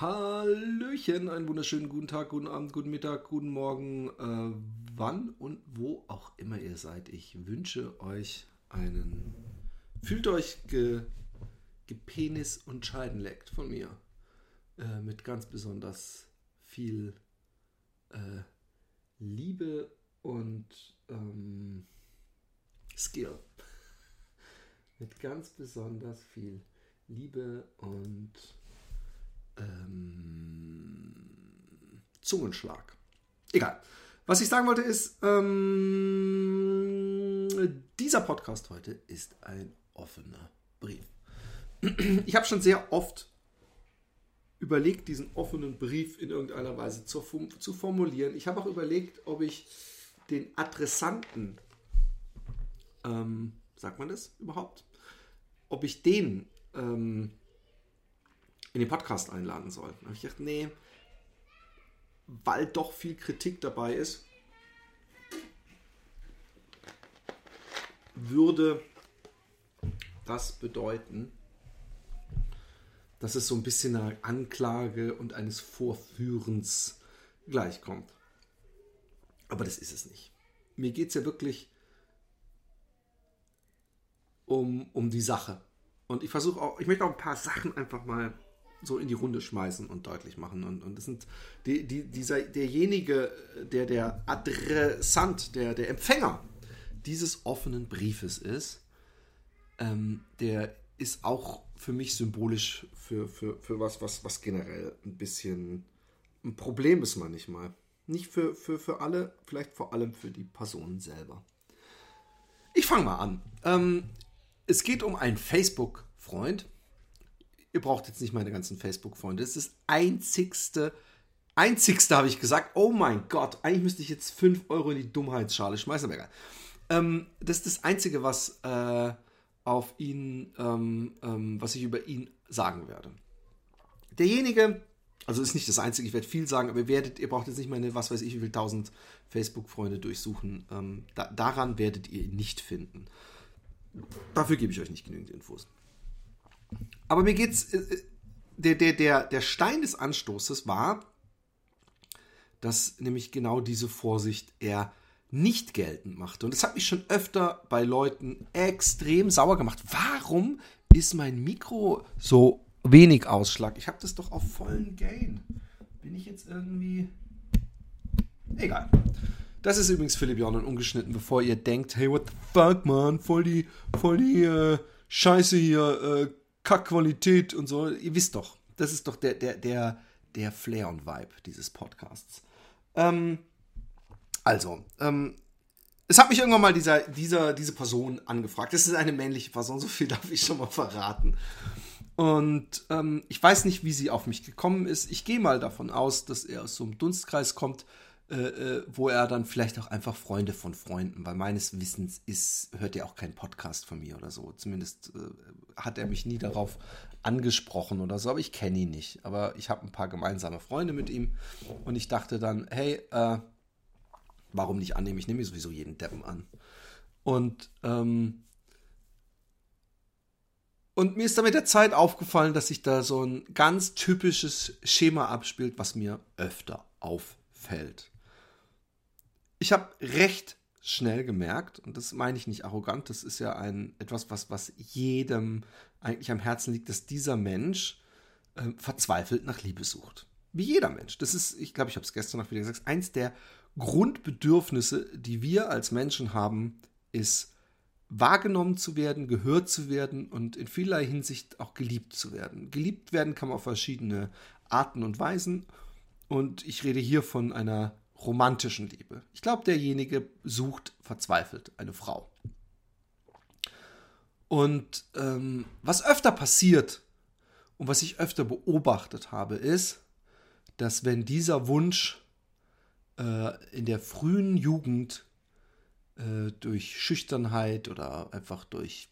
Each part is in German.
Hallöchen, einen wunderschönen guten Tag, guten Abend, guten Mittag, guten Morgen, äh, wann und wo auch immer ihr seid. Ich wünsche euch einen, fühlt euch ge, gepenis und scheidenleckt von mir. Äh, mit ganz besonders viel äh, Liebe und ähm, Skill. mit ganz besonders viel Liebe und ähm, Zungenschlag. Egal. Was ich sagen wollte ist, ähm, dieser Podcast heute ist ein offener Brief. Ich habe schon sehr oft überlegt, diesen offenen Brief in irgendeiner Weise zu, zu formulieren. Ich habe auch überlegt, ob ich den Adressanten, ähm, sagt man das überhaupt, ob ich den ähm, in den Podcast einladen soll. Da habe ich gedacht, nee, weil doch viel Kritik dabei ist, würde das bedeuten, dass es so ein bisschen einer Anklage und eines Vorführens gleichkommt. Aber das ist es nicht. Mir geht es ja wirklich um, um die Sache. Und ich versuche auch, ich möchte auch ein paar Sachen einfach mal so in die Runde schmeißen und deutlich machen. Und, und das sind die, die, dieser, derjenige, der der Adressant, der, der Empfänger dieses offenen Briefes ist, ähm, der ist auch für mich symbolisch für, für, für was, was, was generell ein bisschen ein Problem ist manchmal. Nicht für, für, für alle, vielleicht vor allem für die Personen selber. Ich fange mal an. Ähm, es geht um einen Facebook-Freund, ihr braucht jetzt nicht meine ganzen Facebook-Freunde. Das ist das einzigste, einzigste habe ich gesagt. Oh mein Gott, eigentlich müsste ich jetzt 5 Euro in die Dummheitsschale schmeißen, aber egal. Ähm, das ist das Einzige, was äh, auf ihn, ähm, ähm, was ich über ihn sagen werde. Derjenige, also ist nicht das Einzige, ich werde viel sagen, aber ihr werdet, ihr braucht jetzt nicht meine, was weiß ich, wie viele tausend Facebook-Freunde durchsuchen. Ähm, da, daran werdet ihr ihn nicht finden. Dafür gebe ich euch nicht genügend Infos. Aber mir geht's. Äh, äh, der, der, der, der Stein des Anstoßes war, dass nämlich genau diese Vorsicht er nicht geltend machte. Und das hat mich schon öfter bei Leuten extrem sauer gemacht. Warum ist mein Mikro so wenig Ausschlag? Ich habe das doch auf vollen Gain. Bin ich jetzt irgendwie. Egal. Das ist übrigens Philipp Jordan ungeschnitten, bevor ihr denkt, hey, what the fuck, man, voll die, voll die äh, Scheiße hier, äh, Kackqualität und so. Ihr wisst doch, das ist doch der, der, der, der Flair und Vibe dieses Podcasts. Ähm, also, ähm, es hat mich irgendwann mal dieser, dieser, diese Person angefragt. Das ist eine männliche Person, so viel darf ich schon mal verraten. Und ähm, ich weiß nicht, wie sie auf mich gekommen ist. Ich gehe mal davon aus, dass er aus so einem Dunstkreis kommt, äh, äh, wo er dann vielleicht auch einfach Freunde von Freunden, weil meines Wissens ist, hört er auch keinen Podcast von mir oder so. Zumindest äh, hat er mich nie darauf angesprochen oder so, aber ich kenne ihn nicht. Aber ich habe ein paar gemeinsame Freunde mit ihm und ich dachte dann, hey, äh, warum nicht annehmen? Ich nehme sowieso jeden Deppen an. Und, ähm, und mir ist da mit der Zeit aufgefallen, dass sich da so ein ganz typisches Schema abspielt, was mir öfter auffällt ich habe recht schnell gemerkt, und das meine ich nicht arrogant, das ist ja ein etwas, was, was jedem eigentlich am Herzen liegt, dass dieser Mensch äh, verzweifelt nach Liebe sucht. Wie jeder Mensch. Das ist, ich glaube, ich habe es gestern noch wieder gesagt, eins der Grundbedürfnisse, die wir als Menschen haben, ist wahrgenommen zu werden, gehört zu werden und in vielerlei Hinsicht auch geliebt zu werden. Geliebt werden kann man auf verschiedene Arten und Weisen. Und ich rede hier von einer romantischen Liebe. Ich glaube, derjenige sucht verzweifelt eine Frau. Und ähm, was öfter passiert und was ich öfter beobachtet habe, ist, dass wenn dieser Wunsch äh, in der frühen Jugend äh, durch Schüchternheit oder einfach durch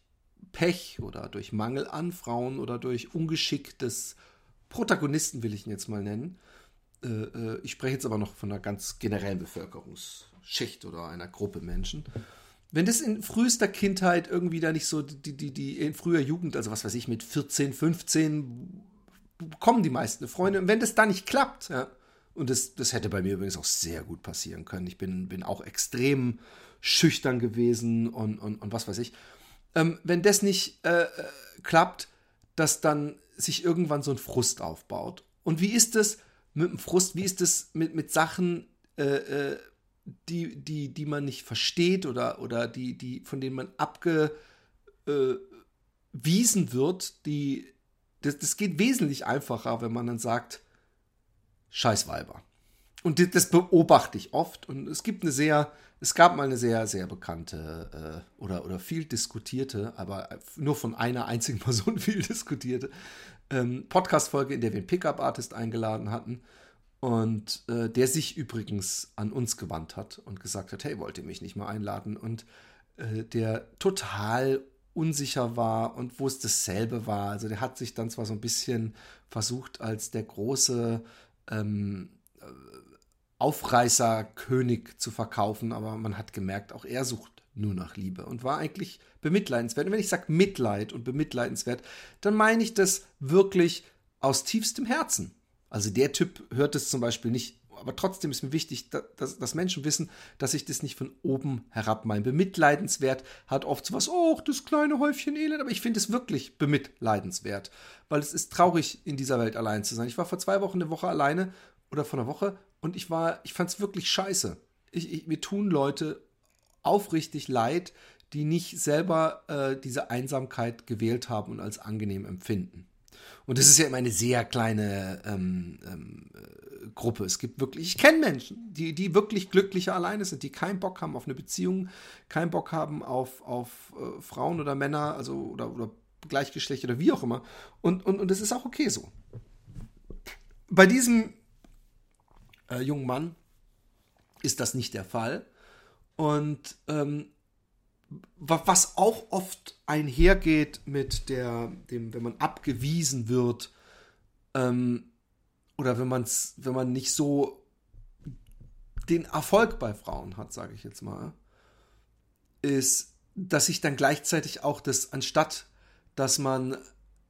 Pech oder durch Mangel an Frauen oder durch Ungeschick des Protagonisten, will ich ihn jetzt mal nennen, äh, äh, ich spreche jetzt aber noch von einer ganz generellen Bevölkerungsschicht oder einer Gruppe Menschen. Wenn das in frühester Kindheit irgendwie da nicht so die, die, die in früher Jugend, also was weiß ich, mit 14, 15 bekommen die meisten eine Freundin. Und wenn das da nicht klappt, ja, und das, das hätte bei mir übrigens auch sehr gut passieren können. Ich bin, bin auch extrem schüchtern gewesen und, und, und was weiß ich. Ähm, wenn das nicht äh, äh klappt, dass dann sich irgendwann so ein Frust aufbaut. Und wie ist es mit dem Frust? Wie ist es mit, mit Sachen, äh, äh, die, die, die man nicht versteht oder, oder die, die, von denen man abgewiesen äh, wird? Die, das, das geht wesentlich einfacher, wenn man dann sagt, Scheißweiber. Und das beobachte ich oft. Und es gibt eine sehr, es gab mal eine sehr, sehr bekannte äh, oder, oder viel diskutierte, aber nur von einer einzigen Person viel diskutierte ähm, Podcast-Folge, in der wir einen Pickup-Artist eingeladen hatten. Und äh, der sich übrigens an uns gewandt hat und gesagt hat, hey, wollt ihr mich nicht mal einladen? Und äh, der total unsicher war und wo es dasselbe war. Also der hat sich dann zwar so ein bisschen versucht, als der große ähm, Aufreißerkönig zu verkaufen, aber man hat gemerkt, auch er sucht nur nach Liebe und war eigentlich bemitleidenswert. Und wenn ich sage Mitleid und bemitleidenswert, dann meine ich das wirklich aus tiefstem Herzen. Also der Typ hört es zum Beispiel nicht, aber trotzdem ist mir wichtig, dass, dass Menschen wissen, dass ich das nicht von oben herab meine. Bemitleidenswert hat oft so was, oh, das kleine Häufchen Elend, aber ich finde es wirklich bemitleidenswert, weil es ist traurig, in dieser Welt allein zu sein. Ich war vor zwei Wochen eine Woche alleine oder vor einer Woche und ich war, ich fand es wirklich scheiße. Ich, ich, mir tun Leute aufrichtig leid, die nicht selber äh, diese Einsamkeit gewählt haben und als angenehm empfinden. Und das ist ja immer eine sehr kleine ähm, ähm, äh, Gruppe. Es gibt wirklich, ich kenne Menschen, die, die wirklich glücklicher alleine sind, die keinen Bock haben auf eine Beziehung, keinen Bock haben auf, auf äh, Frauen oder Männer, also oder, oder Gleichgeschlecht oder wie auch immer. Und, und, und das ist auch okay so. Bei diesem äh, jungen Mann ist das nicht der Fall. Und ähm, was auch oft einhergeht mit der, dem, wenn man abgewiesen wird, ähm, oder wenn man wenn man nicht so den Erfolg bei Frauen hat, sage ich jetzt mal, ist, dass sich dann gleichzeitig auch das, anstatt dass man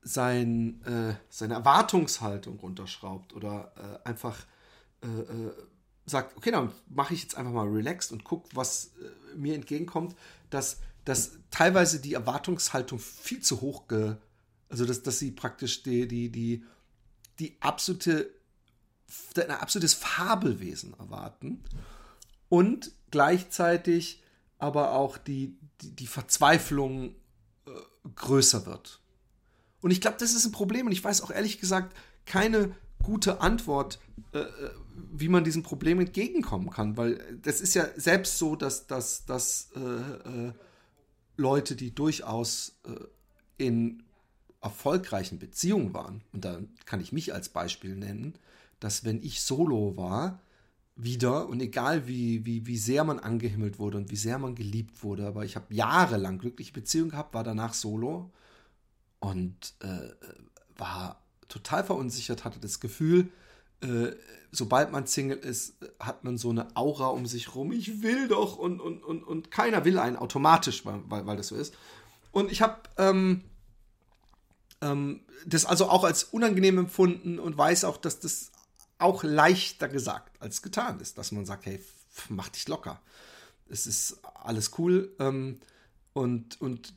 sein, äh, seine Erwartungshaltung runterschraubt oder äh, einfach äh, äh, sagt, okay, dann mache ich jetzt einfach mal relaxed und gucke, was äh, mir entgegenkommt, dass, dass teilweise die Erwartungshaltung viel zu hoch, ge, also dass, dass sie praktisch die, die, die, die absolute, ein absolutes Fabelwesen erwarten und gleichzeitig aber auch die, die, die Verzweiflung äh, größer wird. Und ich glaube, das ist ein Problem und ich weiß auch ehrlich gesagt keine gute Antwort, äh, äh, wie man diesem Problem entgegenkommen kann. Weil das ist ja selbst so, dass, dass, dass äh, äh, Leute, die durchaus äh, in erfolgreichen Beziehungen waren, und da kann ich mich als Beispiel nennen, dass wenn ich solo war, wieder und egal wie, wie, wie sehr man angehimmelt wurde und wie sehr man geliebt wurde, aber ich habe jahrelang glückliche Beziehungen gehabt, war danach solo und äh, war total verunsichert, hatte das Gefühl, äh, sobald man Single ist, hat man so eine Aura um sich rum. Ich will doch und, und, und, und keiner will einen automatisch, weil, weil, weil das so ist. Und ich habe ähm, ähm, das also auch als unangenehm empfunden und weiß auch, dass das auch leichter gesagt als getan ist, dass man sagt, hey, mach dich locker. Es ist alles cool ähm, und, und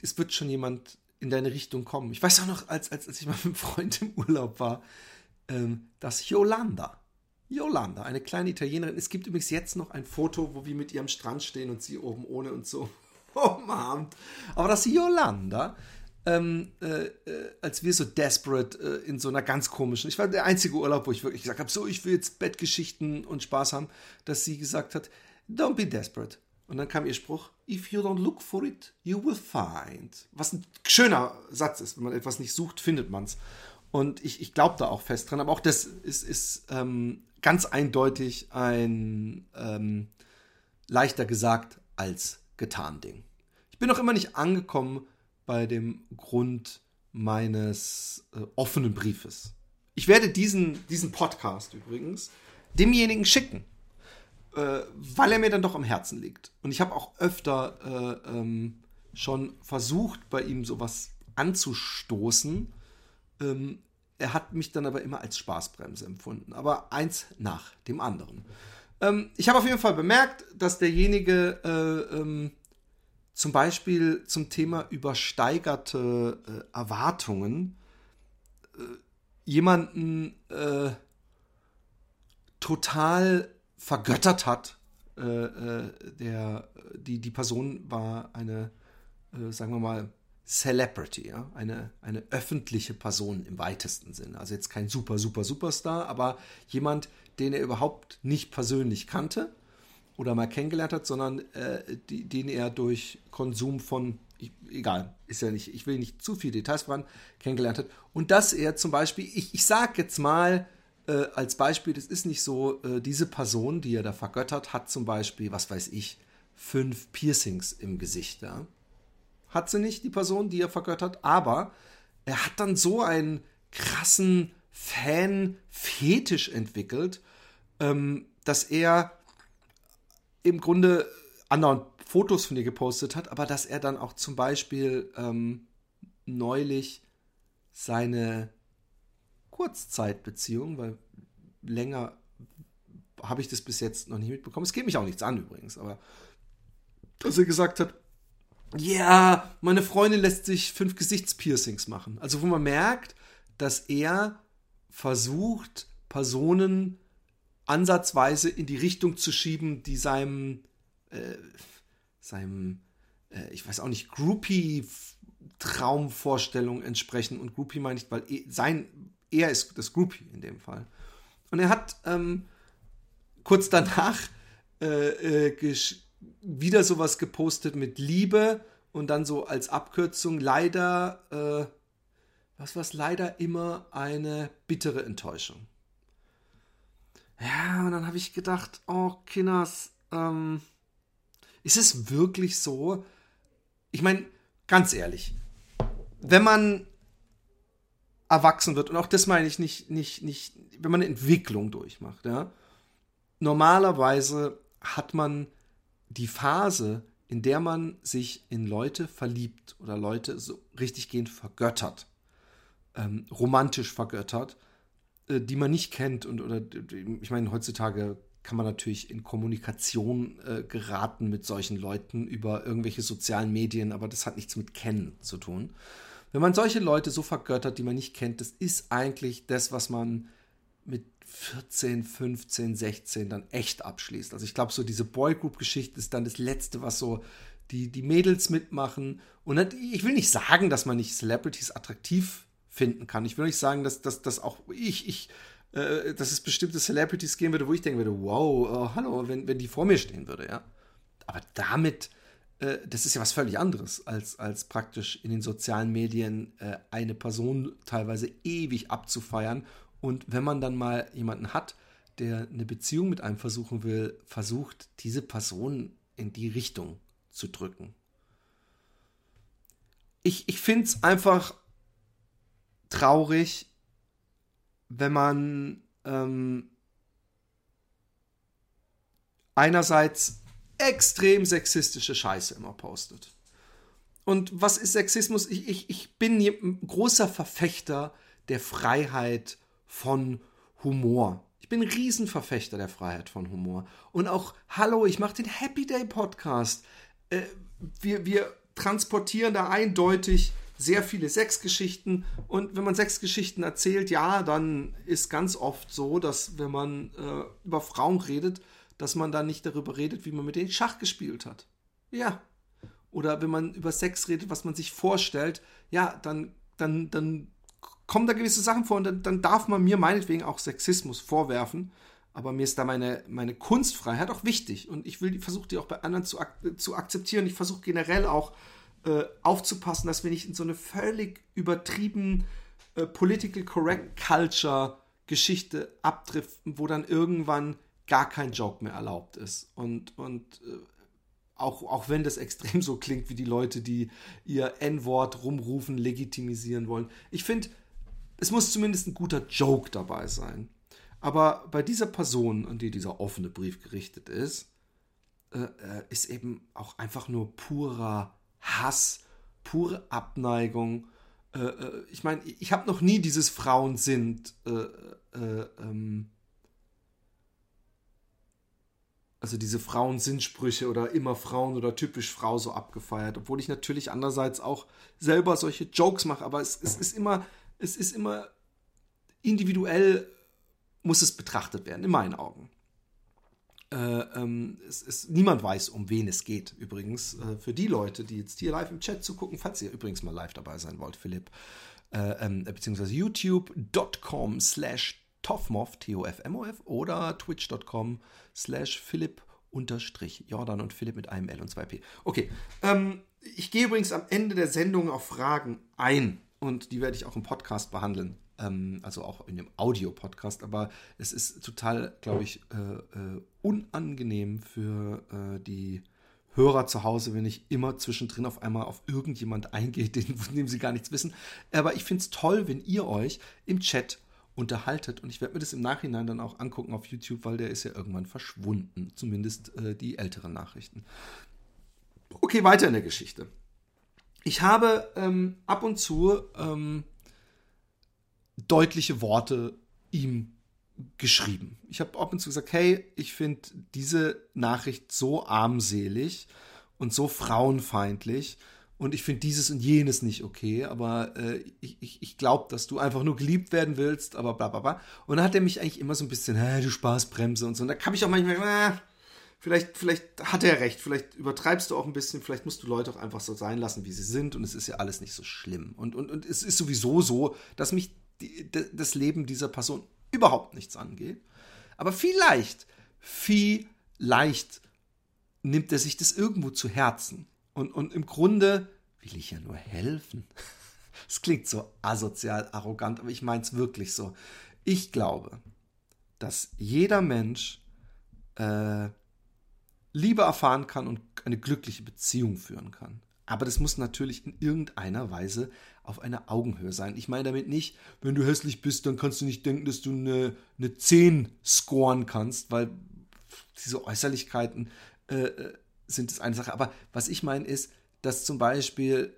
es wird schon jemand in deine Richtung kommen. Ich weiß auch noch, als, als, als ich mal mit einem Freund im Urlaub war, ähm, dass Yolanda, Yolanda, eine kleine Italienerin, es gibt übrigens jetzt noch ein Foto, wo wir mit ihr am Strand stehen und sie oben ohne und so umarmt. Aber dass Yolanda, ähm, äh, äh, als wir so desperate äh, in so einer ganz komischen, ich war der einzige Urlaub, wo ich wirklich gesagt habe, so, ich will jetzt Bettgeschichten und Spaß haben, dass sie gesagt hat, don't be desperate. Und dann kam ihr Spruch, if you don't look for it, you will find. Was ein schöner Satz ist. Wenn man etwas nicht sucht, findet man es. Und ich, ich glaube da auch fest dran. Aber auch das ist, ist ähm, ganz eindeutig ein ähm, leichter gesagt als getan Ding. Ich bin noch immer nicht angekommen bei dem Grund meines äh, offenen Briefes. Ich werde diesen, diesen Podcast übrigens demjenigen schicken, äh, weil er mir dann doch am Herzen liegt. Und ich habe auch öfter äh, ähm, schon versucht, bei ihm sowas anzustoßen. Ähm, er hat mich dann aber immer als Spaßbremse empfunden. Aber eins nach dem anderen. Ähm, ich habe auf jeden Fall bemerkt, dass derjenige äh, ähm, zum Beispiel zum Thema übersteigerte äh, Erwartungen äh, jemanden äh, total vergöttert hat. Äh, äh, der, die, die Person war eine, sagen wir mal, Celebrity, ja? eine, eine öffentliche Person im weitesten Sinne. Also jetzt kein super, super, Superstar, aber jemand, den er überhaupt nicht persönlich kannte oder mal kennengelernt hat, sondern äh, die, den er durch Konsum von, ich, egal, ist ja nicht, ich will nicht zu viele Details voran, kennengelernt hat. Und dass er zum Beispiel, ich, ich sag jetzt mal äh, als Beispiel, das ist nicht so, äh, diese Person, die er da vergöttert, hat zum Beispiel, was weiß ich, fünf Piercings im Gesicht, ja. Hat sie nicht, die Person, die er vergöttert, aber er hat dann so einen krassen Fan-Fetisch entwickelt, ähm, dass er im Grunde anderen Fotos von ihr gepostet hat, aber dass er dann auch zum Beispiel ähm, neulich seine Kurzzeitbeziehung, weil länger habe ich das bis jetzt noch nicht mitbekommen. Es geht mich auch nichts an übrigens, aber dass er gesagt hat, ja, meine Freundin lässt sich fünf Gesichtspiercings machen. Also wo man merkt, dass er versucht, Personen ansatzweise in die Richtung zu schieben, die seinem, äh, seinem, äh, ich weiß auch nicht, Groupie-Traumvorstellung entsprechen. Und Groupie meine ich, weil er, sein, er ist das Groupie in dem Fall. Und er hat ähm, kurz danach äh, äh wieder sowas gepostet mit Liebe und dann so als Abkürzung leider, äh, was war leider immer eine bittere Enttäuschung. Ja, und dann habe ich gedacht, oh, Kinners, ähm, ist es wirklich so? Ich meine, ganz ehrlich, wenn man erwachsen wird, und auch das meine ich nicht, nicht, nicht, wenn man eine Entwicklung durchmacht, ja, normalerweise hat man die Phase, in der man sich in Leute verliebt oder Leute so richtiggehend vergöttert, ähm, romantisch vergöttert, äh, die man nicht kennt und oder ich meine heutzutage kann man natürlich in Kommunikation äh, geraten mit solchen Leuten über irgendwelche sozialen Medien, aber das hat nichts mit Kennen zu tun. Wenn man solche Leute so vergöttert, die man nicht kennt, das ist eigentlich das, was man mit 14, 15, 16 dann echt abschließt. Also ich glaube, so diese Boygroup-Geschichte ist dann das Letzte, was so die, die Mädels mitmachen. Und ich will nicht sagen, dass man nicht Celebrities attraktiv finden kann. Ich will nicht sagen, dass, dass, dass auch ich, ich, äh, dass es bestimmte Celebrities geben würde, wo ich denken würde, wow, oh, hallo, wenn, wenn die vor mir stehen würde, ja. Aber damit, äh, das ist ja was völlig anderes, als, als praktisch in den sozialen Medien äh, eine Person teilweise ewig abzufeiern und wenn man dann mal jemanden hat, der eine Beziehung mit einem versuchen will, versucht, diese Person in die Richtung zu drücken. Ich, ich finde es einfach traurig, wenn man ähm, einerseits extrem sexistische Scheiße immer postet. Und was ist Sexismus? Ich, ich, ich bin ein großer Verfechter der Freiheit von Humor. Ich bin ein Riesenverfechter der Freiheit von Humor. Und auch, hallo, ich mache den Happy Day Podcast. Äh, wir, wir transportieren da eindeutig sehr viele Sexgeschichten. Und wenn man Sexgeschichten erzählt, ja, dann ist ganz oft so, dass wenn man äh, über Frauen redet, dass man dann nicht darüber redet, wie man mit denen Schach gespielt hat. Ja. Oder wenn man über Sex redet, was man sich vorstellt, ja, dann, dann, dann kommen da gewisse Sachen vor und dann, dann darf man mir meinetwegen auch Sexismus vorwerfen. Aber mir ist da meine, meine Kunstfreiheit auch wichtig. Und ich will, versuche die auch bei anderen zu, ak zu akzeptieren. Ich versuche generell auch äh, aufzupassen, dass wir nicht in so eine völlig übertrieben äh, political correct culture Geschichte abdriften, wo dann irgendwann gar kein Joke mehr erlaubt ist. Und, und äh, auch, auch wenn das extrem so klingt, wie die Leute, die ihr N-Wort rumrufen, legitimisieren wollen. Ich finde, es muss zumindest ein guter Joke dabei sein. Aber bei dieser Person, an die dieser offene Brief gerichtet ist, äh, äh, ist eben auch einfach nur purer Hass, pure Abneigung äh, äh ich meine, ich habe noch nie dieses Frauen sind, äh, ähm, also diese Frauen-Sinnsprüche oder immer Frauen oder typisch Frau so abgefeiert, obwohl ich natürlich andererseits auch selber solche Jokes mache, aber es, es ist immer, es ist immer individuell muss es betrachtet werden, in meinen Augen. Äh, ähm, es, es, niemand weiß, um wen es geht, übrigens. Äh, für die Leute, die jetzt hier live im Chat zugucken, falls ihr übrigens mal live dabei sein wollt, Philipp, äh, ähm, beziehungsweise youtube.com slash Toffmoff, T-O-F-M-O-F, oder twitch.com slash Philipp unterstrich Jordan und Philipp mit einem L und zwei P. Okay, ähm, ich gehe übrigens am Ende der Sendung auf Fragen ein und die werde ich auch im Podcast behandeln, ähm, also auch in dem Audio-Podcast, aber es ist total, glaube ich, äh, äh, unangenehm für äh, die Hörer zu Hause, wenn ich immer zwischendrin auf einmal auf irgendjemand eingehe, von dem sie gar nichts wissen. Aber ich finde es toll, wenn ihr euch im Chat unterhaltet. Und ich werde mir das im Nachhinein dann auch angucken auf YouTube, weil der ist ja irgendwann verschwunden. Zumindest äh, die älteren Nachrichten. Okay, weiter in der Geschichte. Ich habe ähm, ab und zu ähm, deutliche Worte ihm geschrieben. Ich habe ab und zu gesagt, hey, ich finde diese Nachricht so armselig und so frauenfeindlich und ich finde dieses und jenes nicht okay, aber äh, ich, ich, ich glaube, dass du einfach nur geliebt werden willst, aber bla bla bla. Und dann hat er mich eigentlich immer so ein bisschen, hey, du Spaßbremse und so. Und da kann ich auch manchmal, ah, vielleicht, vielleicht hat er recht, vielleicht übertreibst du auch ein bisschen, vielleicht musst du Leute auch einfach so sein lassen, wie sie sind und es ist ja alles nicht so schlimm. Und, und, und es ist sowieso so, dass mich die, das Leben dieser Person überhaupt nichts angeht. Aber vielleicht, vielleicht nimmt er sich das irgendwo zu Herzen. Und, und im Grunde will ich ja nur helfen. Es klingt so asozial, arrogant, aber ich meine es wirklich so. Ich glaube, dass jeder Mensch äh, Liebe erfahren kann und eine glückliche Beziehung führen kann. Aber das muss natürlich in irgendeiner Weise auf einer Augenhöhe sein. Ich meine damit nicht, wenn du hässlich bist, dann kannst du nicht denken, dass du eine, eine 10 scoren kannst, weil diese Äußerlichkeiten äh, äh sind es eine Sache. Aber was ich meine ist, dass zum Beispiel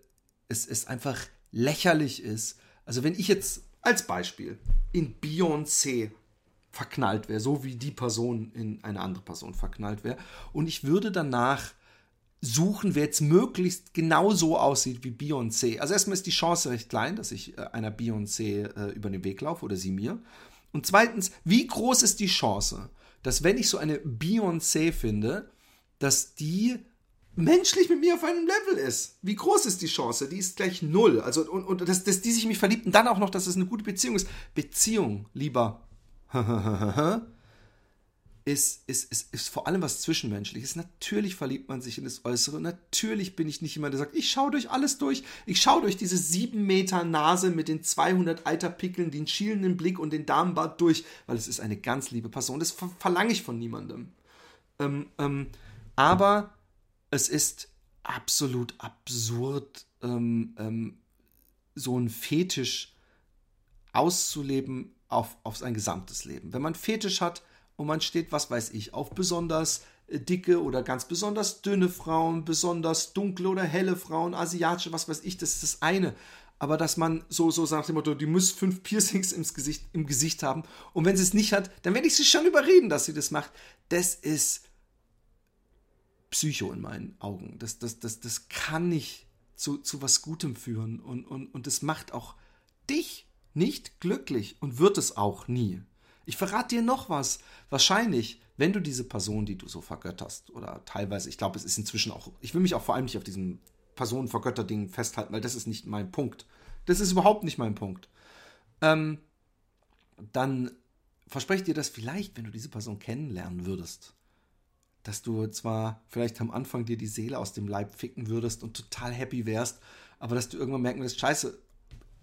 es, es einfach lächerlich ist. Also wenn ich jetzt als Beispiel in Beyoncé verknallt wäre, so wie die Person in eine andere Person verknallt wäre, und ich würde danach suchen, wer jetzt möglichst genau so aussieht wie Beyoncé. Also erstmal ist die Chance recht klein, dass ich äh, einer Beyoncé äh, über den Weg laufe oder sie mir. Und zweitens, wie groß ist die Chance, dass wenn ich so eine Beyoncé finde, dass die menschlich mit mir auf einem Level ist. Wie groß ist die Chance? Die ist gleich null. Also, und, und dass, dass die sich in mich verliebt und dann auch noch, dass es eine gute Beziehung ist. Beziehung, lieber, ist, ist, ist, ist vor allem was Zwischenmenschliches. Natürlich verliebt man sich in das Äußere. Natürlich bin ich nicht jemand, der sagt, ich schaue durch alles durch. Ich schaue durch diese sieben Meter Nase mit den 200 Eiterpickeln, den schielenden Blick und den Damenbart durch, weil es ist eine ganz liebe Person. Das ver verlange ich von niemandem. Ähm, ähm, aber es ist absolut absurd, ähm, ähm, so ein Fetisch auszuleben auf, auf sein gesamtes Leben. Wenn man Fetisch hat und man steht, was weiß ich, auf besonders äh, dicke oder ganz besonders dünne Frauen, besonders dunkle oder helle Frauen, asiatische, was weiß ich, das ist das eine. Aber dass man so, so sagt dem Motto, die muss fünf Piercings im Gesicht, im Gesicht haben und wenn sie es nicht hat, dann werde ich sie schon überreden, dass sie das macht. Das ist Psycho in meinen Augen. Das, das, das, das kann nicht zu, zu was Gutem führen und, und, und das macht auch dich nicht glücklich und wird es auch nie. Ich verrate dir noch was. Wahrscheinlich, wenn du diese Person, die du so vergötterst, oder teilweise, ich glaube, es ist inzwischen auch, ich will mich auch vor allem nicht auf diesem Personenvergötter-Ding festhalten, weil das ist nicht mein Punkt. Das ist überhaupt nicht mein Punkt. Ähm, dann verspreche ich dir, dass vielleicht, wenn du diese Person kennenlernen würdest, dass du zwar vielleicht am Anfang dir die Seele aus dem Leib ficken würdest und total happy wärst, aber dass du irgendwann merken wirst, scheiße,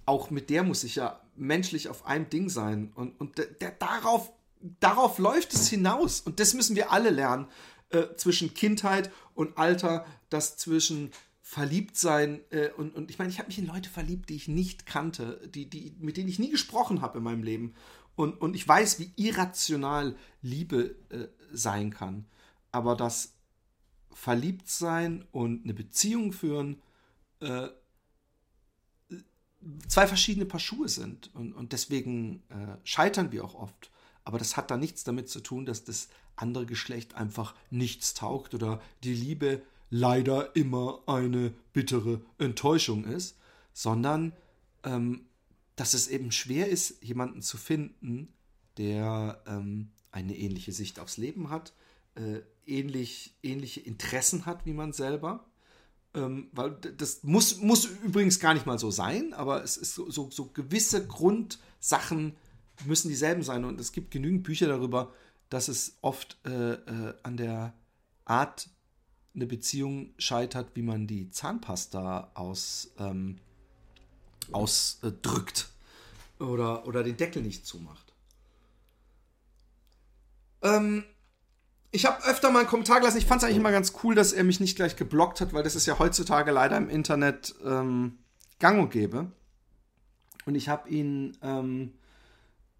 auch mit der muss ich ja menschlich auf einem Ding sein. Und, und der, der, darauf, darauf läuft es hinaus. Und das müssen wir alle lernen. Äh, zwischen Kindheit und Alter, das zwischen Verliebtsein äh, und, und ich meine, ich habe mich in Leute verliebt, die ich nicht kannte, die, die, mit denen ich nie gesprochen habe in meinem Leben. Und, und ich weiß, wie irrational Liebe äh, sein kann aber das Verliebtsein und eine Beziehung führen, äh, zwei verschiedene Paar Schuhe sind. Und, und deswegen äh, scheitern wir auch oft. Aber das hat da nichts damit zu tun, dass das andere Geschlecht einfach nichts taugt oder die Liebe leider immer eine bittere Enttäuschung ist, sondern ähm, dass es eben schwer ist, jemanden zu finden, der ähm, eine ähnliche Sicht aufs Leben hat, äh, ähnlich, ähnliche Interessen hat wie man selber. Ähm, weil das muss, muss übrigens gar nicht mal so sein, aber es ist so, so, so gewisse Grundsachen müssen dieselben sein. Und es gibt genügend Bücher darüber, dass es oft äh, äh, an der Art eine Beziehung scheitert, wie man die Zahnpasta aus, ähm, ausdrückt oder, oder den Deckel nicht zumacht. Ähm, ich habe öfter mal einen Kommentar gelassen. Ich fand es eigentlich immer ganz cool, dass er mich nicht gleich geblockt hat, weil das ist ja heutzutage leider im Internet ähm, gang und gäbe. Und ich habe ihn ähm,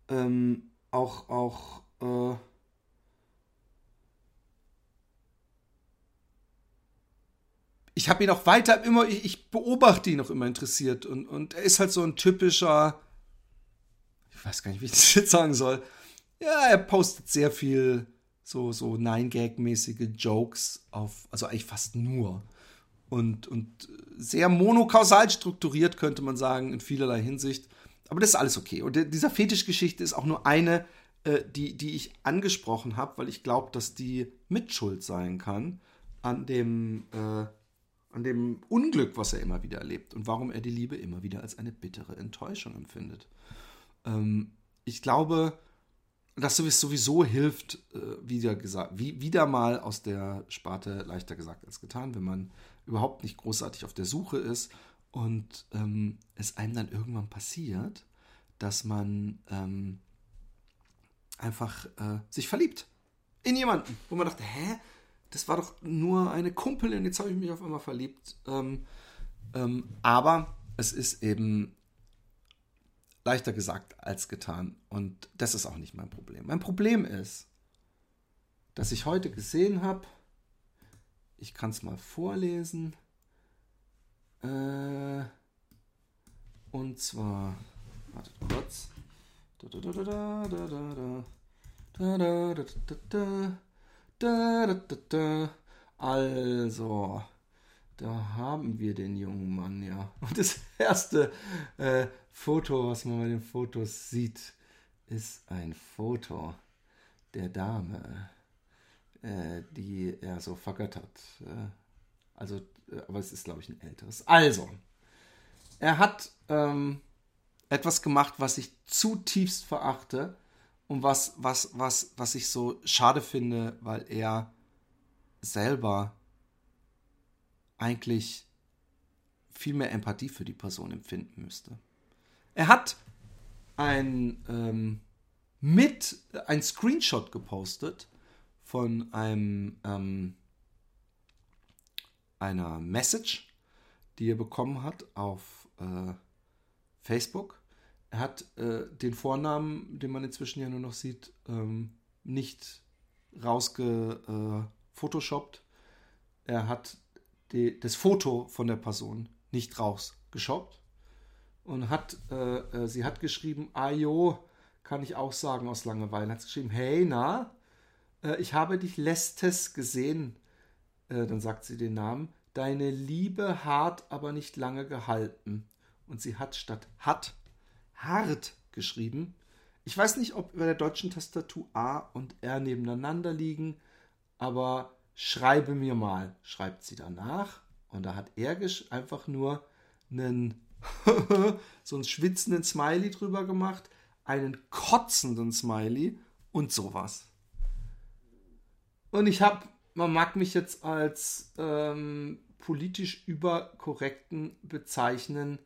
ähm, auch, auch äh, ich habe ihn auch weiter immer, ich, ich, beobachte ihn auch immer interessiert und, und er ist halt so ein typischer, ich weiß gar nicht, wie ich das jetzt sagen soll. Ja, er postet sehr viel so, so Nine-Gag-mäßige Jokes auf, also eigentlich fast nur. Und, und sehr monokausal strukturiert, könnte man sagen, in vielerlei Hinsicht. Aber das ist alles okay. Und dieser Fetischgeschichte ist auch nur eine, äh, die, die ich angesprochen habe, weil ich glaube, dass die Mitschuld sein kann an dem, äh, an dem Unglück, was er immer wieder erlebt und warum er die Liebe immer wieder als eine bittere Enttäuschung empfindet. Ähm, ich glaube, dass es sowieso hilft, äh, wieder, gesagt, wie, wieder mal aus der Sparte leichter gesagt als getan, wenn man überhaupt nicht großartig auf der Suche ist und ähm, es einem dann irgendwann passiert, dass man ähm, einfach äh, sich verliebt in jemanden, wo man dachte, hä, das war doch nur eine Kumpelin, jetzt habe ich mich auf einmal verliebt. Ähm, ähm, aber es ist eben leichter gesagt als getan und das ist auch nicht mein Problem. Mein Problem ist, dass ich heute gesehen habe, ich kann es mal vorlesen, äh, und zwar, wartet kurz. Also, da haben wir den jungen Mann, ja. Und das erste äh, Foto, was man bei den Fotos sieht, ist ein Foto der Dame, äh, die er so vergöttert. Äh, also, äh, aber es ist, glaube ich, ein älteres. Also, er hat ähm, etwas gemacht, was ich zutiefst verachte und was, was, was, was ich so schade finde, weil er selber eigentlich viel mehr Empathie für die Person empfinden müsste. Er hat ein ähm, mit ein Screenshot gepostet von einem ähm, einer Message, die er bekommen hat auf äh, Facebook. Er hat äh, den Vornamen, den man inzwischen ja nur noch sieht, ähm, nicht rausgefotoshoppt. Äh, er hat die, das Foto von der Person nicht rausgeschoppt und hat, äh, äh, sie hat geschrieben, Ajo, kann ich auch sagen aus Langeweile, hat geschrieben, hey, na, äh, ich habe dich letztes gesehen, äh, dann sagt sie den Namen, deine Liebe hart, aber nicht lange gehalten. Und sie hat statt hat hart geschrieben. Ich weiß nicht, ob bei der deutschen Tastatur A und R nebeneinander liegen, aber schreibe mir mal, schreibt sie danach. Und da hat er einfach nur einen so einen schwitzenden Smiley drüber gemacht, einen kotzenden Smiley und sowas. Und ich habe, man mag mich jetzt als ähm, politisch überkorrekten bezeichnen,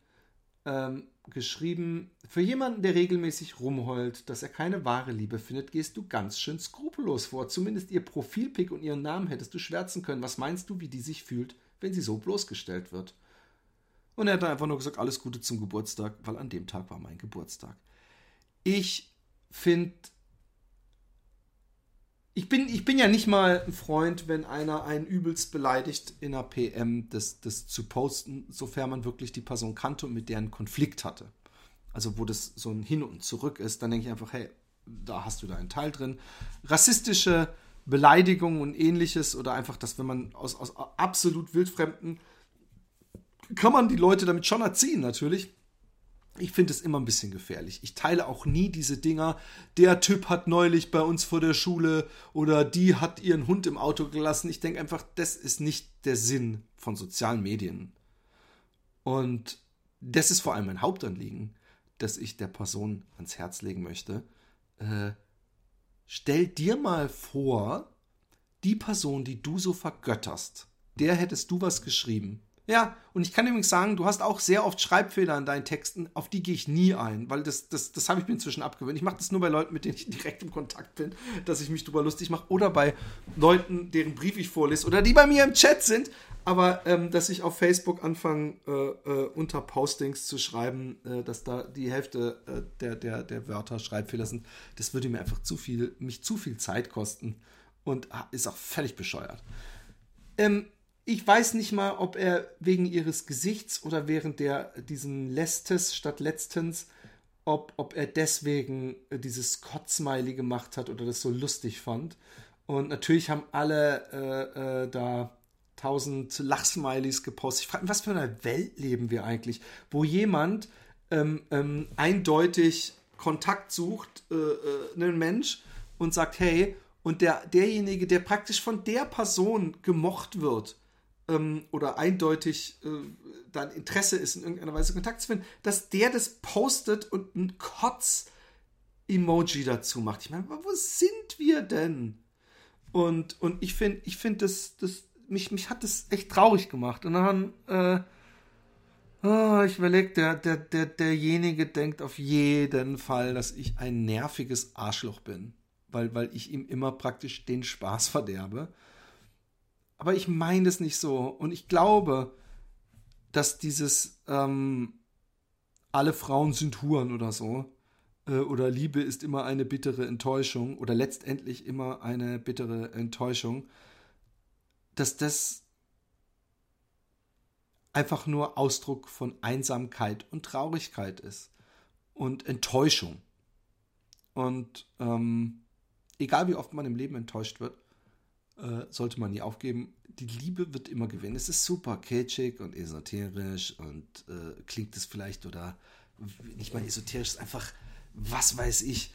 ähm, geschrieben, für jemanden, der regelmäßig rumheult, dass er keine wahre Liebe findet, gehst du ganz schön skrupellos vor. Zumindest ihr Profilpick und ihren Namen hättest du schwärzen können. Was meinst du, wie die sich fühlt, wenn sie so bloßgestellt wird? Und er hat einfach nur gesagt, alles Gute zum Geburtstag, weil an dem Tag war mein Geburtstag. Ich finde, ich bin, ich bin ja nicht mal ein Freund, wenn einer einen übelst beleidigt in einer PM, das, das zu posten, sofern man wirklich die Person kannte und mit der einen Konflikt hatte. Also wo das so ein Hin und Zurück ist, dann denke ich einfach, hey, da hast du da einen Teil drin. Rassistische Beleidigungen und ähnliches oder einfach, dass wenn man aus, aus absolut wildfremden, kann man die Leute damit schon erziehen natürlich ich finde es immer ein bisschen gefährlich. Ich teile auch nie diese Dinger. Der Typ hat neulich bei uns vor der Schule oder die hat ihren Hund im Auto gelassen. Ich denke einfach, das ist nicht der Sinn von sozialen Medien. Und das ist vor allem mein Hauptanliegen, das ich der Person ans Herz legen möchte. Äh, stell dir mal vor, die Person, die du so vergötterst, der hättest du was geschrieben ja, und ich kann übrigens sagen, du hast auch sehr oft Schreibfehler in deinen Texten, auf die gehe ich nie ein, weil das, das, das habe ich mir inzwischen abgewöhnt. Ich mache das nur bei Leuten, mit denen ich direkt im Kontakt bin, dass ich mich drüber lustig mache, oder bei Leuten, deren Brief ich vorlese, oder die bei mir im Chat sind, aber ähm, dass ich auf Facebook anfange, äh, äh, unter Postings zu schreiben, äh, dass da die Hälfte äh, der, der, der Wörter Schreibfehler sind, das würde mir einfach zu viel, mich zu viel Zeit kosten und ist auch völlig bescheuert. Ähm, ich weiß nicht mal, ob er wegen ihres Gesichts oder während der diesen Lestes statt letztens, ob, ob er deswegen äh, dieses Kotzmiley gemacht hat oder das so lustig fand. Und natürlich haben alle äh, äh, da tausend Lachsmileys gepostet. Ich frage mich, was für eine Welt leben wir eigentlich, wo jemand ähm, ähm, eindeutig Kontakt sucht, äh, äh einen Mensch, und sagt, hey, und der, derjenige, der praktisch von der Person gemocht wird, ähm, oder eindeutig äh, dann Interesse ist, in irgendeiner Weise Kontakt zu finden, dass der das postet und ein Kotz-Emoji dazu macht. Ich meine, wo sind wir denn? Und, und ich finde, ich finde, das, das, mich, mich hat das echt traurig gemacht. Und dann, äh, oh, ich überlege, der, der, der, derjenige denkt auf jeden Fall, dass ich ein nerviges Arschloch bin. Weil, weil ich ihm immer praktisch den Spaß verderbe. Aber ich meine es nicht so. Und ich glaube, dass dieses ähm, alle Frauen sind Huren oder so, äh, oder Liebe ist immer eine bittere Enttäuschung, oder letztendlich immer eine bittere Enttäuschung, dass das einfach nur Ausdruck von Einsamkeit und Traurigkeit ist und Enttäuschung. Und ähm, egal wie oft man im Leben enttäuscht wird, äh, sollte man nie aufgeben. Die Liebe wird immer gewinnen. Es ist super kitschig und esoterisch und äh, klingt es vielleicht oder nicht mal esoterisch, ist einfach, was weiß ich.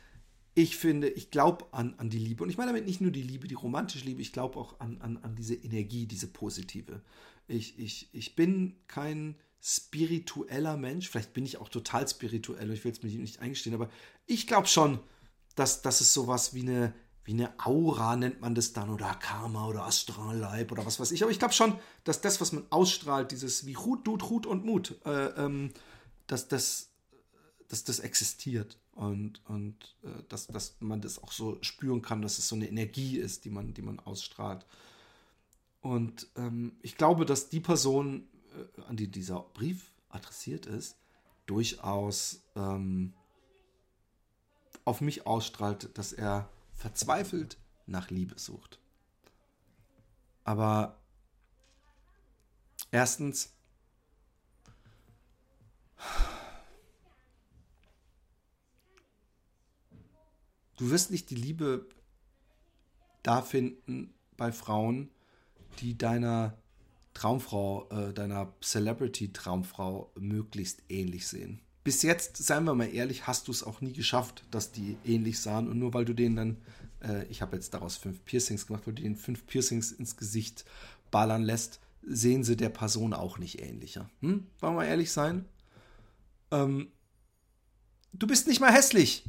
Ich finde, ich glaube an, an die Liebe. Und ich meine damit nicht nur die Liebe, die romantische Liebe, ich glaube auch an, an, an diese Energie, diese positive. Ich, ich, ich bin kein spiritueller Mensch. Vielleicht bin ich auch total spirituell, ich will es mir nicht eingestehen, aber ich glaube schon, dass, dass es sowas wie eine wie eine Aura nennt man das dann oder Karma oder Astralleib oder was weiß ich. Aber ich glaube schon, dass das, was man ausstrahlt, dieses wie Hut, Dut, Hut und Mut, äh, ähm, dass, das, dass das existiert und, und äh, dass, dass man das auch so spüren kann, dass es so eine Energie ist, die man, die man ausstrahlt. Und ähm, ich glaube, dass die Person, äh, an die dieser Brief adressiert ist, durchaus ähm, auf mich ausstrahlt, dass er verzweifelt nach Liebe sucht. Aber erstens, du wirst nicht die Liebe da finden bei Frauen, die deiner Traumfrau, äh, deiner Celebrity-Traumfrau möglichst ähnlich sehen bis jetzt, seien wir mal ehrlich, hast du es auch nie geschafft, dass die ähnlich sahen. Und nur weil du denen dann, äh, ich habe jetzt daraus fünf Piercings gemacht, weil du denen fünf Piercings ins Gesicht ballern lässt, sehen sie der Person auch nicht ähnlicher. Hm? Wollen wir ehrlich sein? Ähm, du bist nicht mal hässlich.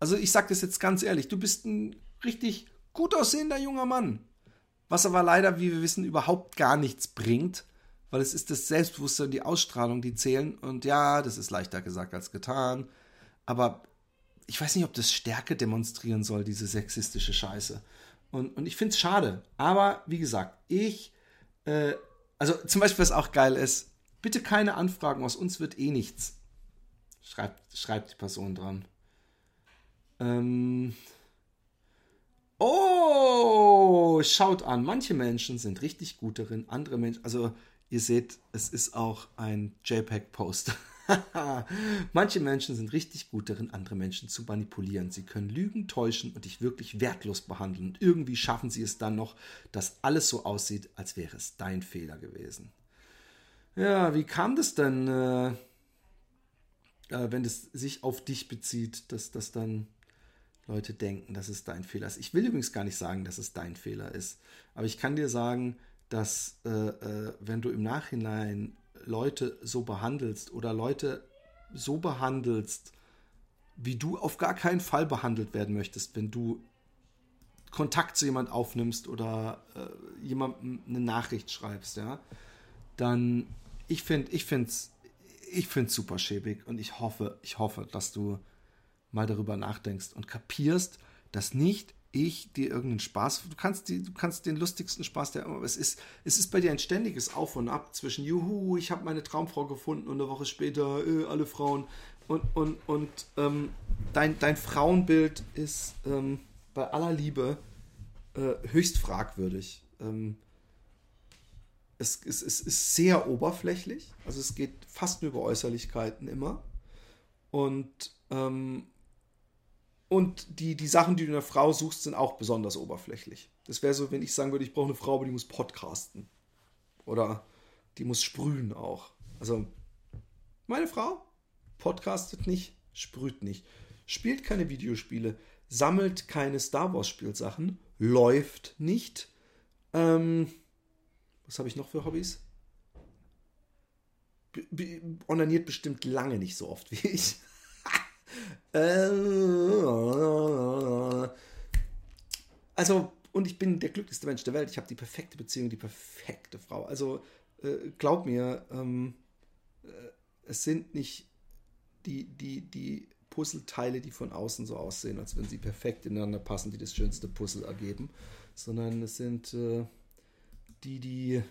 Also ich sage das jetzt ganz ehrlich, du bist ein richtig gut aussehender junger Mann. Was aber leider, wie wir wissen, überhaupt gar nichts bringt, weil es ist das Selbstbewusstsein, die Ausstrahlung, die zählen. Und ja, das ist leichter gesagt als getan. Aber ich weiß nicht, ob das Stärke demonstrieren soll, diese sexistische Scheiße. Und, und ich finde es schade. Aber wie gesagt, ich, äh, also zum Beispiel, was auch geil ist, bitte keine Anfragen, aus uns wird eh nichts. Schreibt, schreibt die Person dran. Ähm, Oh, schaut an. Manche Menschen sind richtig gut darin, andere Menschen. Also, ihr seht, es ist auch ein JPEG-Post. Manche Menschen sind richtig gut darin, andere Menschen zu manipulieren. Sie können lügen, täuschen und dich wirklich wertlos behandeln. Und irgendwie schaffen sie es dann noch, dass alles so aussieht, als wäre es dein Fehler gewesen. Ja, wie kam das denn, äh, äh, wenn es sich auf dich bezieht, dass das dann Leute denken, dass es dein Fehler ist? Ich will übrigens gar nicht sagen, dass es dein Fehler ist. Aber ich kann dir sagen, dass äh, äh wenn du im Nachhinein Leute so behandelst oder Leute so behandelst, wie du auf gar keinen Fall behandelt werden möchtest, wenn du Kontakt zu jemand aufnimmst oder äh, jemandem eine Nachricht schreibst, ja, dann ich finde, ich finde es ich find's super schäbig und ich hoffe, ich hoffe, dass du mal darüber nachdenkst und kapierst, dass nicht ich dir irgendeinen Spaß. Du kannst, die, du kannst den lustigsten Spaß, der immer. Es ist, es ist bei dir ein ständiges Auf und Ab zwischen Juhu, ich habe meine Traumfrau gefunden und eine Woche später äh, alle Frauen. Und, und, und ähm, dein, dein Frauenbild ist ähm, bei aller Liebe äh, höchst fragwürdig. Ähm, es, es, es ist sehr oberflächlich, also es geht fast nur über Äußerlichkeiten immer. Und ähm, und die, die Sachen, die du in einer Frau suchst, sind auch besonders oberflächlich. Das wäre so, wenn ich sagen würde, ich brauche eine Frau, aber die muss podcasten. Oder die muss sprühen auch. Also, meine Frau podcastet nicht, sprüht nicht, spielt keine Videospiele, sammelt keine Star Wars-Spielsachen, läuft nicht. Ähm, was habe ich noch für Hobbys? B onaniert bestimmt lange nicht so oft wie ich. Äh, also, und ich bin der glücklichste Mensch der Welt. Ich habe die perfekte Beziehung, die perfekte Frau. Also, äh, glaub mir, ähm, äh, es sind nicht die, die, die Puzzleteile, die von außen so aussehen, als wenn sie perfekt ineinander passen, die das schönste Puzzle ergeben, sondern es sind äh, die, die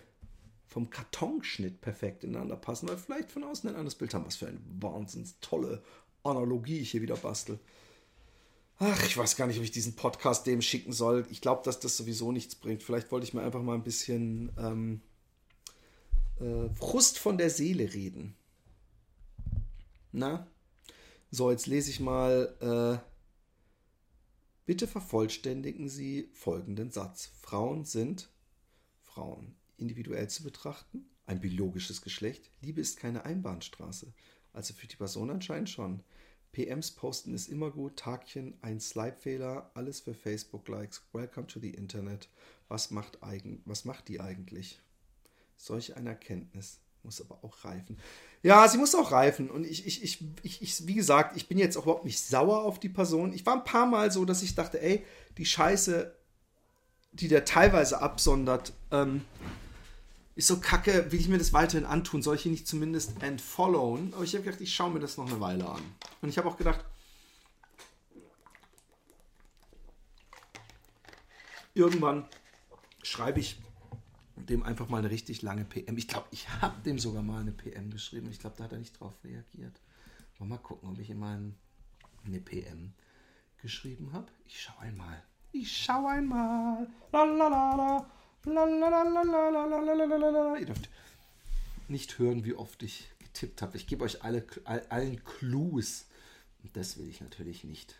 vom Kartonschnitt perfekt ineinander passen, weil vielleicht von außen ein anderes Bild haben. Was für eine wahnsinns tolle Analogie ich hier wieder bastel. Ach, ich weiß gar nicht, ob ich diesen Podcast dem schicken soll. Ich glaube, dass das sowieso nichts bringt. Vielleicht wollte ich mir einfach mal ein bisschen ähm, äh, Frust von der Seele reden. Na? So, jetzt lese ich mal. Äh, bitte vervollständigen Sie folgenden Satz. Frauen sind Frauen individuell zu betrachten, ein biologisches Geschlecht. Liebe ist keine Einbahnstraße. Also für die Person anscheinend schon. PMs posten ist immer gut. Tagchen, ein Slipe-Fehler, alles für Facebook-Likes. Welcome to the Internet. Was macht, eigen, was macht die eigentlich? Solch eine Erkenntnis muss aber auch reifen. Ja, sie muss auch reifen. Und ich, ich, ich, ich, ich, wie gesagt, ich bin jetzt auch überhaupt nicht sauer auf die Person. Ich war ein paar Mal so, dass ich dachte, ey, die Scheiße, die der teilweise absondert, ähm, ist so kacke, will ich mir das weiterhin antun? Soll ich ihn nicht zumindest entfollowen? Aber ich habe gedacht, ich schaue mir das noch eine Weile an. Und ich habe auch gedacht, irgendwann schreibe ich dem einfach mal eine richtig lange PM. Ich glaube, ich habe dem sogar mal eine PM geschrieben. Ich glaube, da hat er nicht drauf reagiert. Mal gucken, ob ich ihm mal eine PM geschrieben habe. Ich schaue einmal. Ich schaue einmal. Lalalala. Ihr dürft nicht hören, wie oft ich getippt habe. Ich gebe euch alle, allen Clues. Und das will ich natürlich nicht,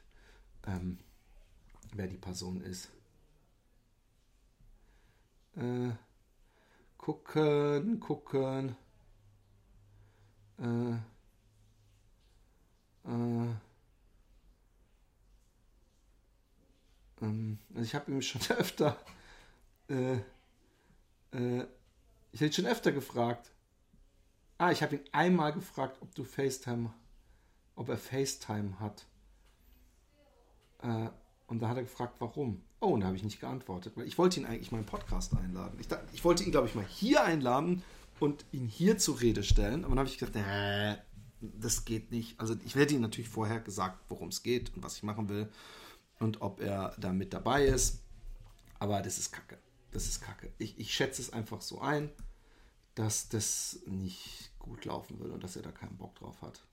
ähm, wer die Person ist. Äh, gucken, gucken. Äh, äh, ähm, also ich habe ihm schon öfter äh, äh, ich hätte schon öfter gefragt. Ah, ich habe ihn einmal gefragt, ob du FaceTime, ob er FaceTime hat. Äh, und da hat er gefragt, warum. Oh, und da habe ich nicht geantwortet, weil ich wollte ihn eigentlich mal im Podcast einladen. Ich, ich wollte ihn, glaube ich, mal hier einladen und ihn hier zur Rede stellen. Aber dann habe ich gedacht, äh, das geht nicht. Also ich werde ihm natürlich vorher gesagt, worum es geht und was ich machen will und ob er da mit dabei ist. Aber das ist Kacke das ist kacke. Ich, ich schätze es einfach so ein, dass das nicht gut laufen will und dass er da keinen Bock drauf hat.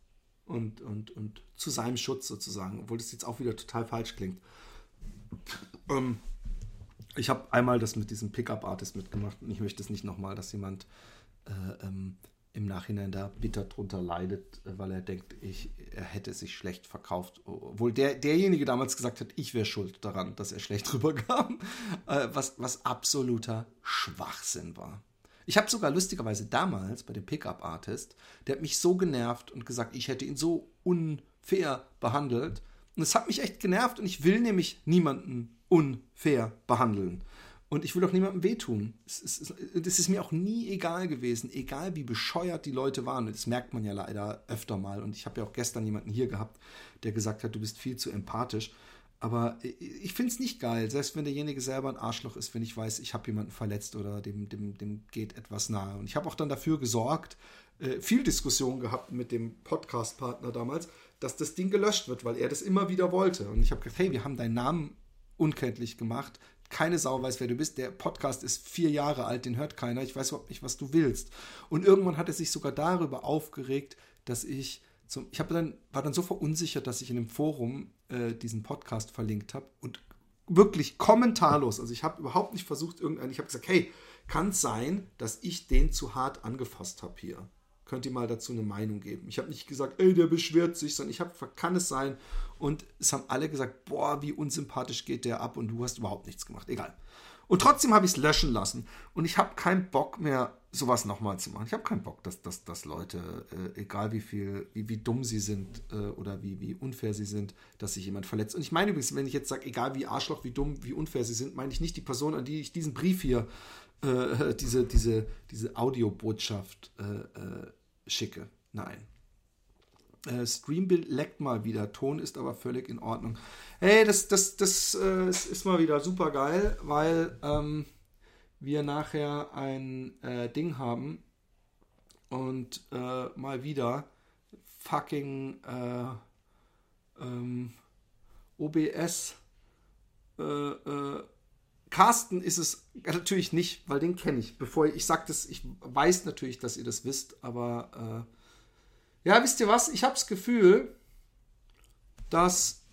Und, und, und zu seinem Schutz sozusagen, obwohl das jetzt auch wieder total falsch klingt, Ähm, ich habe einmal das mit diesem Pickup-Artist mitgemacht und ich möchte es nicht nochmal, dass jemand äh, ähm, im Nachhinein da bitter drunter leidet, weil er denkt, ich, er hätte sich schlecht verkauft. Obwohl der, derjenige damals gesagt hat, ich wäre schuld daran, dass er schlecht rüberkam, äh, was, was absoluter Schwachsinn war. Ich habe sogar lustigerweise damals bei dem Pickup Artist, der hat mich so genervt und gesagt, ich hätte ihn so unfair behandelt. Und es hat mich echt genervt und ich will nämlich niemanden unfair behandeln. Und ich will auch niemandem wehtun. Es ist, es ist mir auch nie egal gewesen, egal wie bescheuert die Leute waren. Das merkt man ja leider öfter mal. Und ich habe ja auch gestern jemanden hier gehabt, der gesagt hat, du bist viel zu empathisch. Aber ich finde es nicht geil, selbst wenn derjenige selber ein Arschloch ist, wenn ich weiß, ich habe jemanden verletzt oder dem, dem, dem geht etwas nahe. Und ich habe auch dann dafür gesorgt, äh, viel Diskussion gehabt mit dem Podcast-Partner damals, dass das Ding gelöscht wird, weil er das immer wieder wollte. Und ich habe gesagt, hey, wir haben deinen Namen unkenntlich gemacht keine Sau weiß, wer du bist. Der Podcast ist vier Jahre alt, den hört keiner. Ich weiß überhaupt nicht, was du willst. Und irgendwann hat er sich sogar darüber aufgeregt, dass ich zum, ich habe dann war dann so verunsichert, dass ich in einem Forum äh, diesen Podcast verlinkt habe und wirklich kommentarlos. Also ich habe überhaupt nicht versucht irgendeinen. Ich habe gesagt, hey, kann es sein, dass ich den zu hart angefasst habe hier? Könnt ihr mal dazu eine Meinung geben? Ich habe nicht gesagt, ey, der beschwert sich, sondern ich habe, kann es sein? Und es haben alle gesagt, boah, wie unsympathisch geht der ab und du hast überhaupt nichts gemacht. Egal. Und trotzdem habe ich es löschen lassen. Und ich habe keinen Bock mehr, sowas nochmal zu machen. Ich habe keinen Bock, dass, dass, dass Leute, äh, egal wie viel, wie, wie dumm sie sind äh, oder wie, wie unfair sie sind, dass sich jemand verletzt. Und ich meine übrigens, wenn ich jetzt sage, egal wie Arschloch, wie dumm, wie unfair sie sind, meine ich nicht die Person, an die ich diesen Brief hier, äh, diese, diese, diese Audiobotschaft äh, äh, schicke. Nein. Äh, Streambild leckt mal wieder. Ton ist aber völlig in Ordnung. Hey, das, das, das äh, ist mal wieder super geil, weil ähm, wir nachher ein äh, Ding haben und äh, mal wieder fucking äh, ähm, OBS. Äh, Carsten ist es natürlich nicht, weil den kenne ich. Bevor ich, ich sage das, ich weiß natürlich, dass ihr das wisst, aber ja, wisst ihr was? Ich habe das Gefühl, dass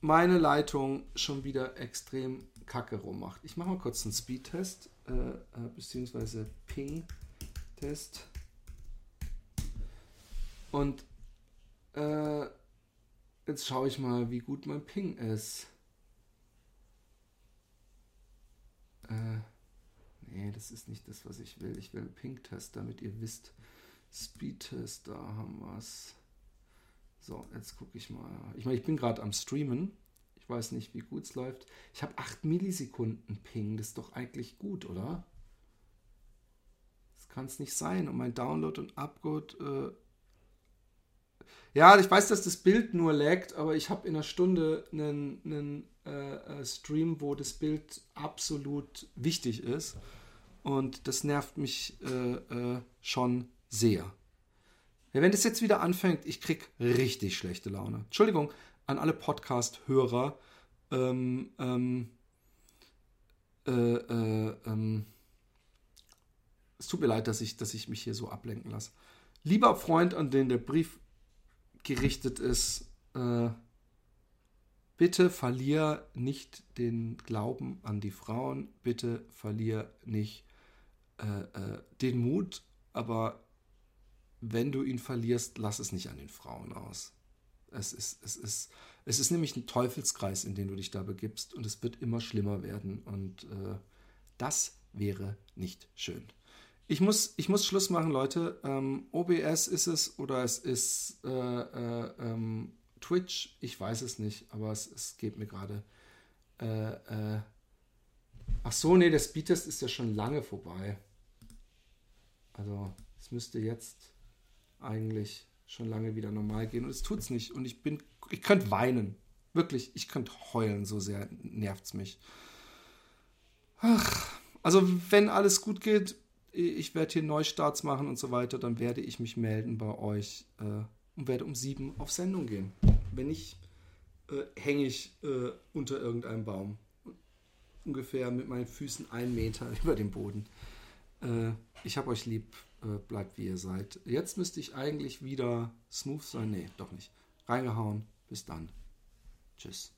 meine Leitung schon wieder extrem kacke rummacht. Ich mache mal kurz einen Speedtest, äh, äh, beziehungsweise Ping-Test. Und äh, jetzt schaue ich mal, wie gut mein Ping ist. Äh, nee, das ist nicht das, was ich will. Ich will einen Ping-Test, damit ihr wisst, Speedtest, da haben wir es. So, jetzt gucke ich mal. Ich meine, ich bin gerade am Streamen. Ich weiß nicht, wie gut es läuft. Ich habe 8 Millisekunden Ping. Das ist doch eigentlich gut, oder? Das kann es nicht sein. Und mein Download und Upload. Äh ja, ich weiß, dass das Bild nur laggt, aber ich habe in einer Stunde einen, einen äh, äh, Stream, wo das Bild absolut wichtig ist. Und das nervt mich äh, äh schon sehr. Wenn das jetzt wieder anfängt, ich krieg richtig schlechte Laune. Entschuldigung an alle Podcast-Hörer. Ähm, ähm, äh, äh, ähm, es tut mir leid, dass ich, dass ich mich hier so ablenken lasse. Lieber Freund, an den der Brief gerichtet ist, äh, bitte verlier nicht den Glauben an die Frauen, bitte verlier nicht äh, äh, den Mut, aber wenn du ihn verlierst, lass es nicht an den Frauen aus. Es ist, es ist, es ist nämlich ein Teufelskreis, in den du dich da begibst und es wird immer schlimmer werden und äh, das wäre nicht schön. Ich muss, ich muss Schluss machen, Leute. Ähm, OBS ist es oder es ist äh, äh, ähm, Twitch, ich weiß es nicht, aber es, es geht mir gerade. Äh, äh, ach so, nee, der Speedtest ist ja schon lange vorbei. Also, es müsste jetzt eigentlich schon lange wieder normal gehen und es tut es nicht. Und ich bin, ich könnte weinen. Wirklich, ich könnte heulen, so sehr nervt es mich. Ach, also wenn alles gut geht, ich werde hier Neustarts machen und so weiter, dann werde ich mich melden bei euch äh, und werde um sieben auf Sendung gehen. Wenn nicht, äh, hänge ich äh, unter irgendeinem Baum. Ungefähr mit meinen Füßen einen Meter über dem Boden. Äh, ich habe euch lieb. Äh, bleibt wie ihr seid. Jetzt müsste ich eigentlich wieder smooth sein. Nee, doch nicht. Reingehauen. Bis dann. Tschüss.